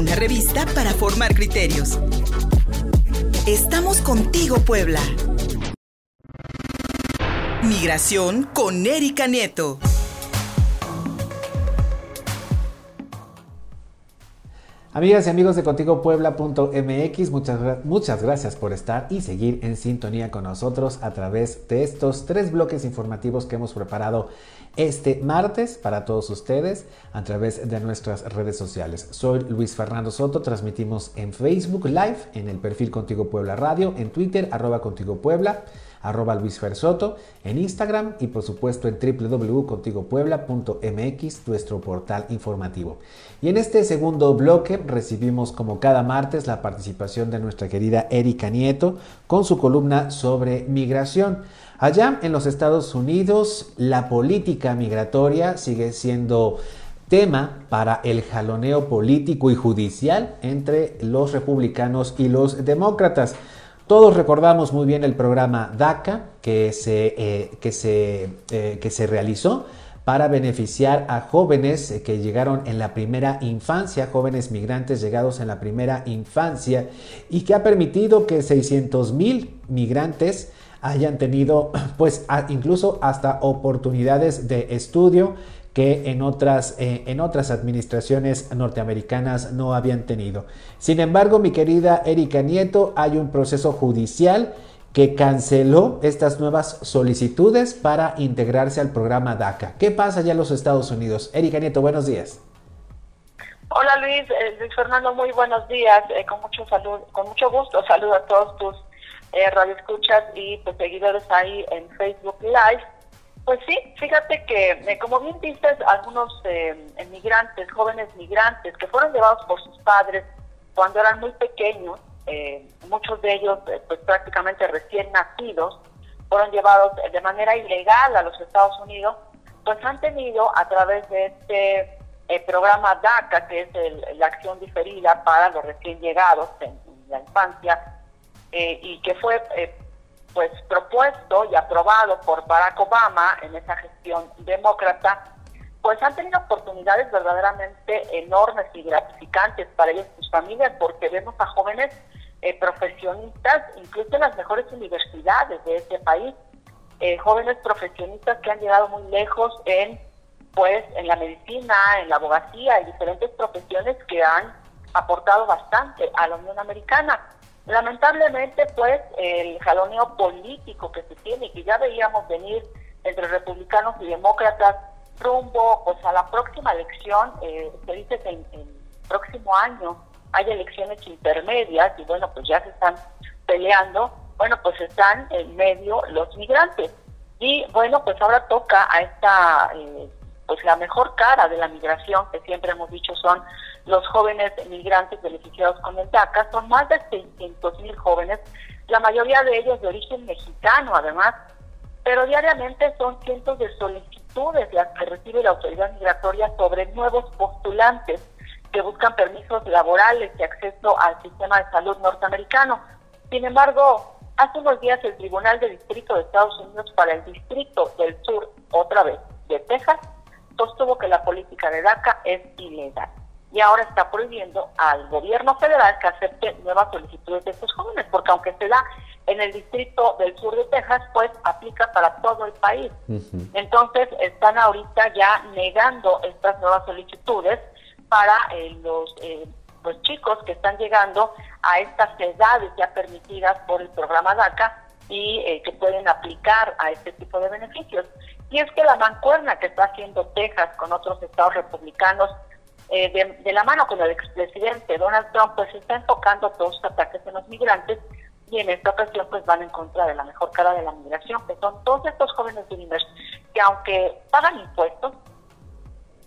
una revista para formar criterios. Estamos contigo, Puebla. Migración con Erika Nieto. Amigas y amigos de contigopuebla.mx, muchas, muchas gracias por estar y seguir en sintonía con nosotros a través de estos tres bloques informativos que hemos preparado este martes para todos ustedes a través de nuestras redes sociales. Soy Luis Fernando Soto, transmitimos en Facebook Live, en el perfil Contigo Puebla Radio, en Twitter, arroba Contigo Puebla arroba Luis Fersoto, en Instagram y por supuesto en www.contigopuebla.mx, nuestro portal informativo. Y en este segundo bloque recibimos como cada martes la participación de nuestra querida Erika Nieto con su columna sobre migración. Allá en los Estados Unidos la política migratoria sigue siendo tema para el jaloneo político y judicial entre los republicanos y los demócratas. Todos recordamos muy bien el programa DACA que se, eh, que se, eh, que se realizó para beneficiar a jóvenes eh, que llegaron en la primera infancia, jóvenes migrantes llegados en la primera infancia y que ha permitido que 600 mil migrantes hayan tenido pues incluso hasta oportunidades de estudio que en otras, eh, en otras administraciones norteamericanas no habían tenido. Sin embargo, mi querida Erika Nieto, hay un proceso judicial que canceló estas nuevas solicitudes para integrarse al programa DACA. ¿Qué pasa allá en los Estados Unidos? Erika Nieto, buenos días. Hola Luis, eh, Luis Fernando, muy buenos días. Eh, con mucho salud, con mucho gusto saludo a todos tus radioescuchas y tus seguidores ahí en Facebook Live. Pues sí, fíjate que, eh, como bien dices, algunos eh, migrantes, jóvenes migrantes, que fueron llevados por sus padres cuando eran muy pequeños, eh, muchos de ellos eh, pues prácticamente recién nacidos, fueron llevados de manera ilegal a los Estados Unidos, pues han tenido a través de este programa DACA, que es la acción diferida para los recién llegados en, en la infancia, y que fue pues propuesto y aprobado por Barack Obama en esa gestión demócrata, pues han tenido oportunidades verdaderamente enormes y gratificantes para ellos y sus familias, porque vemos a jóvenes eh, profesionistas, incluso en las mejores universidades de este país, eh, jóvenes profesionistas que han llegado muy lejos en, pues, en la medicina, en la abogacía, y diferentes profesiones que han aportado bastante a la Unión Americana. Lamentablemente, pues, el jaloneo político que se tiene que ya veíamos venir entre republicanos y demócratas rumbo pues a la próxima elección, eh, se dice que en el próximo año hay elecciones intermedias y bueno, pues ya se están peleando, bueno, pues están en medio los migrantes. Y bueno, pues ahora toca a esta, eh, pues la mejor cara de la migración, que siempre hemos dicho son los jóvenes migrantes beneficiados con el DACA. Son más de 600 mil jóvenes, la mayoría de ellos de origen mexicano además, pero diariamente son cientos de solicitudes las que recibe la autoridad migratoria sobre nuevos postulantes que buscan permisos laborales y acceso al sistema de salud norteamericano. Sin embargo, hace unos días el Tribunal de Distrito de Estados Unidos para el Distrito del Sur, otra vez, de Texas, sostuvo que la política de DACA es ilegal y ahora está prohibiendo al gobierno federal que acepte nuevas solicitudes de estos jóvenes, porque aunque se da en el distrito del sur de Texas, pues aplica para todo el país. Entonces están ahorita ya negando estas nuevas solicitudes para eh, los eh, pues chicos que están llegando a estas edades ya permitidas por el programa DACA y eh, que pueden aplicar a este tipo de beneficios. Y es que la mancuerna que está haciendo Texas con otros estados republicanos eh, de, la mano con el expresidente Donald Trump, pues se está enfocando todos los ataques en los migrantes y en esta ocasión pues van en contra de la mejor cara de la migración, que son todos estos jóvenes Dreamers que aunque pagan impuestos,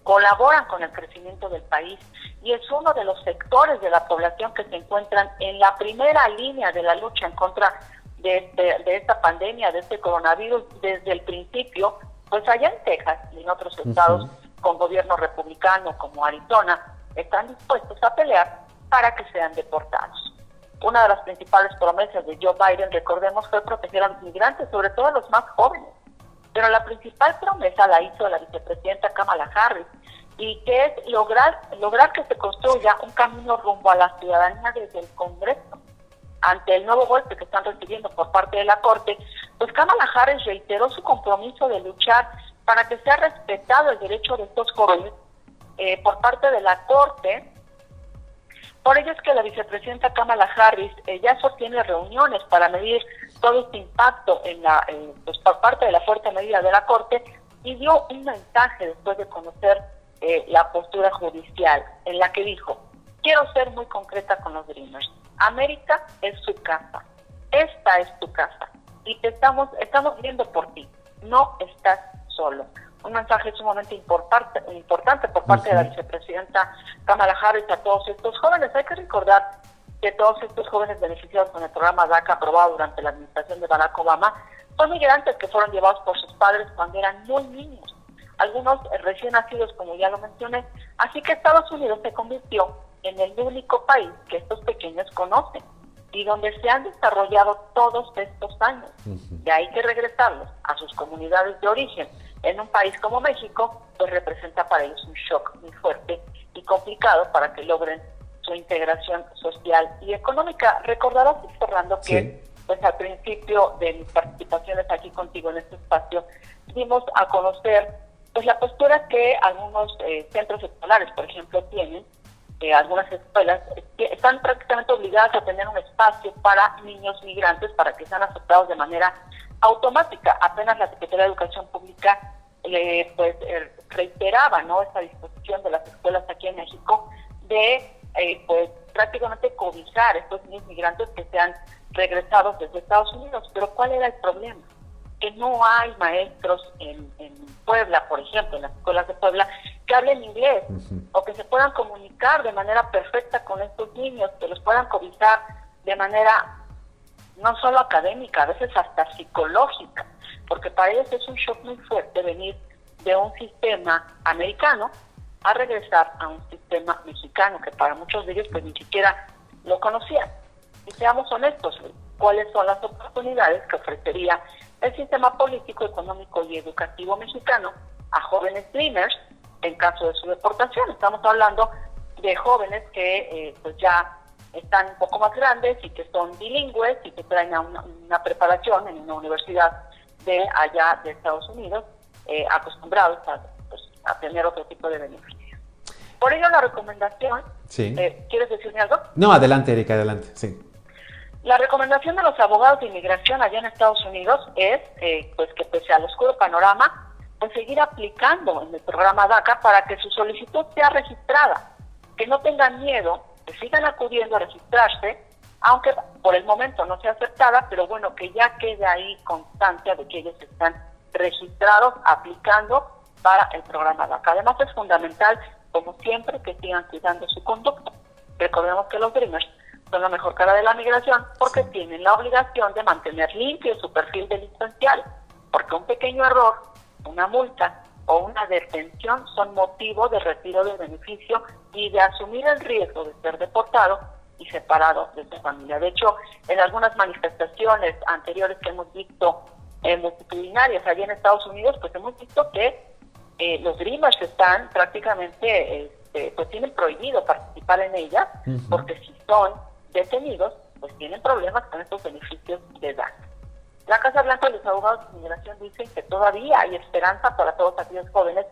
colaboran con el crecimiento del país. Y es uno de los sectores de la población que se encuentran en la primera línea de la lucha en contra de, este, de esta pandemia, de este coronavirus desde el principio, pues allá en Texas y en otros estados con gobierno republicano como Arizona están dispuestos a pelear para que sean deportados. Una de las principales promesas de Joe Biden, recordemos, fue proteger a los migrantes, sobre todo a los más jóvenes. Pero la principal promesa la hizo la vicepresidenta Kamala Harris, y que es lograr, lograr que se construya un camino rumbo a la ciudadanía desde el Congreso. Ante el nuevo golpe que están recibiendo por parte de la Corte, pues Kamala Harris reiteró su compromiso de luchar para que sea respetado el derecho de estos jóvenes eh, por parte de la Corte. Por ello es que la vicepresidenta Kamala Harris eh, ya sostiene reuniones para medir todo este impacto en la, pues por parte de la fuerte medida de la Corte y dio un mensaje después de conocer eh, la postura judicial en la que dijo, quiero ser muy concreta con los Dreamers, América es su casa, esta es tu casa. Y te estamos, estamos viendo por ti, no estás solo. Un mensaje sumamente importante, importante por parte de la vicepresidenta Kamala Harris a todos estos jóvenes. Hay que recordar que todos estos jóvenes beneficiados con el programa DACA aprobado durante la administración de Barack Obama son migrantes que fueron llevados por sus padres cuando eran muy niños algunos recién nacidos, como ya lo mencioné. Así que Estados Unidos se convirtió en el único país que estos pequeños conocen y donde se han desarrollado todos estos años. Y hay que regresarlos a sus comunidades de origen. En un país como México, pues representa para ellos un shock muy fuerte y complicado para que logren su integración social y económica. Recordarás, Fernando, que pues al principio de mis participaciones aquí contigo en este espacio, dimos a conocer pues la postura que algunos eh, centros escolares, por ejemplo, tienen, eh, algunas escuelas, que están prácticamente obligadas a tener un espacio para niños migrantes para que sean aceptados de manera automática. Apenas la Secretaría de Educación Pública eh, pues reiteraba no esta disposición de las escuelas aquí en México de pues prácticamente cobijar estos niños migrantes que sean regresados desde Estados Unidos. Pero ¿cuál era el problema? que no hay maestros en, Puebla, por ejemplo, en las escuelas de Puebla, que hablen inglés o que se puedan comunicar de manera perfecta con estos niños, que los puedan cobijar de manera no solo académica, a veces hasta psicológica, porque para ellos es un shock muy fuerte venir de un sistema americano a regresar a un sistema mexicano, que para muchos de ellos pues ni siquiera lo conocían. Y seamos honestos, ¿cuáles son las oportunidades que ofrecería el sistema político, económico y educativo mexicano a jóvenes dreamers en caso de su deportación. Estamos hablando de jóvenes que eh, pues ya están un poco más grandes y que son bilingües y que traen una, preparación en una universidad de allá de Estados Unidos, eh, acostumbrados pues, a, tener otro tipo de beneficios. Por ello la recomendación, eh, ¿quieres decirme algo? No, adelante Erika, adelante, sí. La recomendación de los abogados de inmigración allá en Estados Unidos es eh, pues que pese al oscuro panorama, pues seguir aplicando en el programa DACA para que su solicitud sea registrada, que no tengan miedo, que sigan acudiendo a registrarse, aunque por el momento no sea aceptada, pero bueno, que ya quede ahí constancia de que ellos están registrados aplicando para el programa DACA. Además es fundamental, como siempre, que sigan cuidando su conducta. Recordemos que los Dreamers son la mejor cara de la migración porque tienen la obligación de mantener limpio su perfil delincuencial, porque un pequeño error, una multa o una detención son motivo de retiro del beneficio y de asumir el riesgo de ser deportado y separado de su familia. De hecho, en algunas manifestaciones anteriores que hemos visto eh, multitudinarias allá en Estados Unidos, pues hemos visto que eh, los Dreamers están prácticamente, este, pues tienen prohibido participar en ellas, porque si son detenidos, pues tienen problemas con estos beneficios de edad. La Casa Blanca y los abogados de inmigración dicen que todavía hay esperanza para todos aquellos jóvenes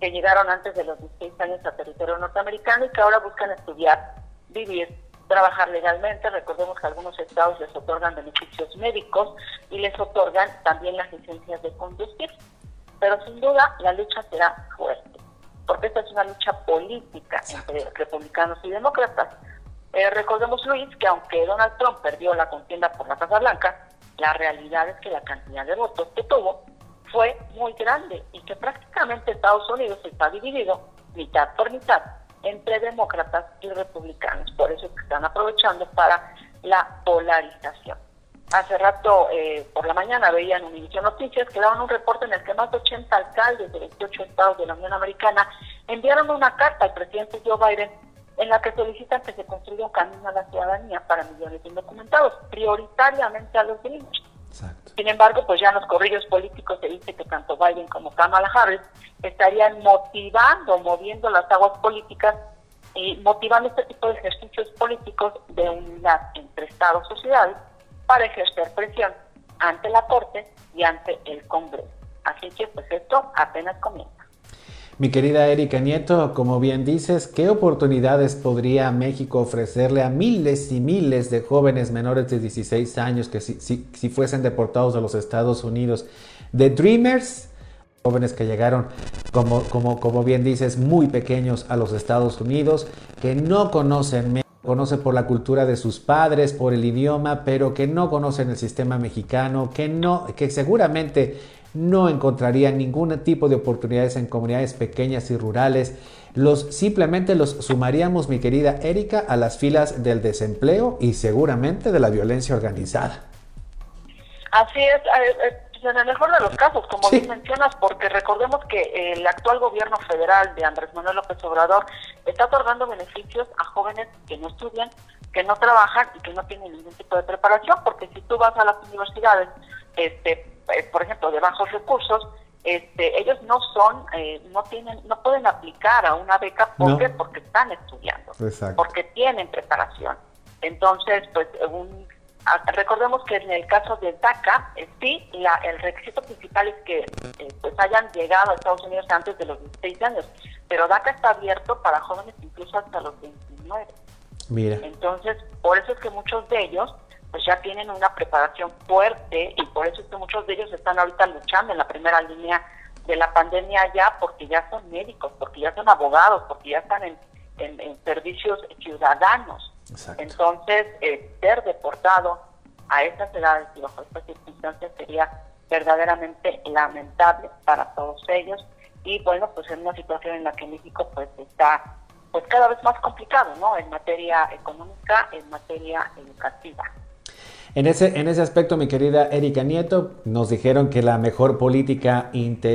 que llegaron antes de los 16 años a territorio norteamericano y que ahora buscan estudiar, vivir, trabajar legalmente. Recordemos que algunos estados les otorgan beneficios médicos y les otorgan también las licencias de conducir. Pero sin duda la lucha será fuerte, porque esta es una lucha política entre republicanos y demócratas. Eh, recordemos, Luis, que aunque Donald Trump perdió la contienda por la Casa Blanca, la realidad es que la cantidad de votos que tuvo fue muy grande y que prácticamente Estados Unidos está dividido mitad por mitad entre demócratas y republicanos. Por eso que están aprovechando para la polarización. Hace rato, eh, por la mañana, veían un inicio Noticias que daban un reporte en el que más de 80 alcaldes de 28 estados de la Unión Americana enviaron una carta al presidente Joe Biden en la que solicitan que se construya un camino a la ciudadanía para millones de indocumentados, prioritariamente a los niños. Sin embargo, pues ya en los corrillos políticos se dice que tanto Biden como Kamala Harris estarían motivando, moviendo las aguas políticas y motivando este tipo de ejercicios políticos de unidad entre Estados y sociedades para ejercer presión ante la Corte y ante el Congreso. Así que pues esto apenas comienza. Mi querida Erika Nieto, como bien dices, ¿qué oportunidades podría México ofrecerle a miles y miles de jóvenes menores de 16 años que si, si, fuesen deportados a los Estados Unidos? De Dreamers, jóvenes que llegaron, como, como, como bien dices, muy pequeños a los Estados Unidos, que no conocen conocen por la cultura de sus padres, por el idioma, pero que no conocen el sistema mexicano, que no, que seguramente no encontrarían ningún tipo de oportunidades en comunidades pequeñas y rurales. Los simplemente los sumaríamos, mi querida Erika, a las filas del desempleo y seguramente de la violencia organizada. Así es, pues, en el mejor de los casos, como bien mencionas, porque recordemos que el actual gobierno federal de Andrés Manuel López Obrador está otorgando beneficios a jóvenes que no estudian, que no trabajan y que no tienen ningún tipo de preparación, porque si tú vas a las universidades, este, eh, por ejemplo, de bajos recursos, este, ellos no son, eh, no tienen, no pueden aplicar a una beca porque porque están estudiando, porque tienen preparación. Entonces, pues, recordemos que en el caso de DACA, eh, sí, la, el requisito principal es que pues hayan llegado a Estados Unidos antes de los 16 años, pero DACA está abierto para jóvenes incluso hasta los 29. Mira. Entonces, por eso es que muchos de ellos pues ya tienen una preparación fuerte y por eso es que muchos de ellos están ahorita luchando en la primera línea de la pandemia ya porque ya son médicos, porque ya son abogados, porque ya están en, servicios ciudadanos. Entonces, eh, ser deportado a estas edades y bajo estas circunstancias sería verdaderamente lamentable para todos ellos y bueno, pues en una situación en la que México pues está pues cada vez más complicado, ¿no? En materia económica, en materia educativa. En ese, en ese aspecto, mi querida Erika Nieto, nos dijeron que la mejor política,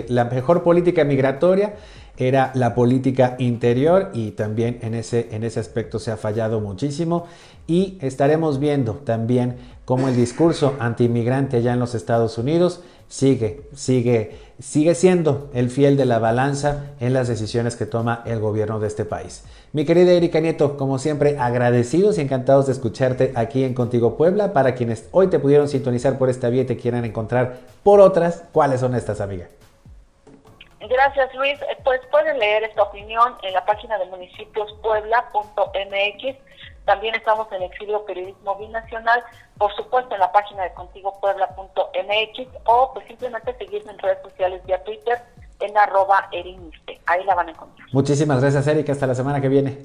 la mejor política migratoria era la política interior y también en ese, en ese aspecto se ha fallado muchísimo. Y estaremos viendo también cómo el discurso antiinmigrante allá en los Estados Unidos sigue, sigue, sigue siendo el fiel de la balanza en las decisiones que toma el gobierno de este país. Mi querida Erika Nieto, como siempre, agradecidos y encantados de escucharte aquí en Contigo Puebla. Para quienes hoy te pudieron sintonizar por esta vía y te quieran encontrar por otras, ¿cuáles son estas, amiga? Gracias, Luis. Pues pueden leer esta opinión en la página de municipiospuebla.mx también estamos en Exilio Periodismo Binacional, por supuesto en la página de contigopuebla.mx o pues simplemente seguirme en redes sociales vía Twitter en arroba eriniste. Ahí la van a encontrar. Muchísimas gracias, Erika. Hasta la semana que viene.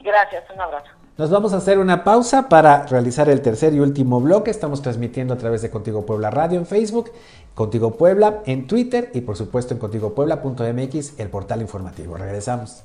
Gracias, un abrazo. Nos vamos a hacer una pausa para realizar el tercer y último bloque. Estamos transmitiendo a través de Contigo Puebla Radio en Facebook, Contigo Puebla en Twitter y por supuesto en contigopuebla.mx, el portal informativo. Regresamos.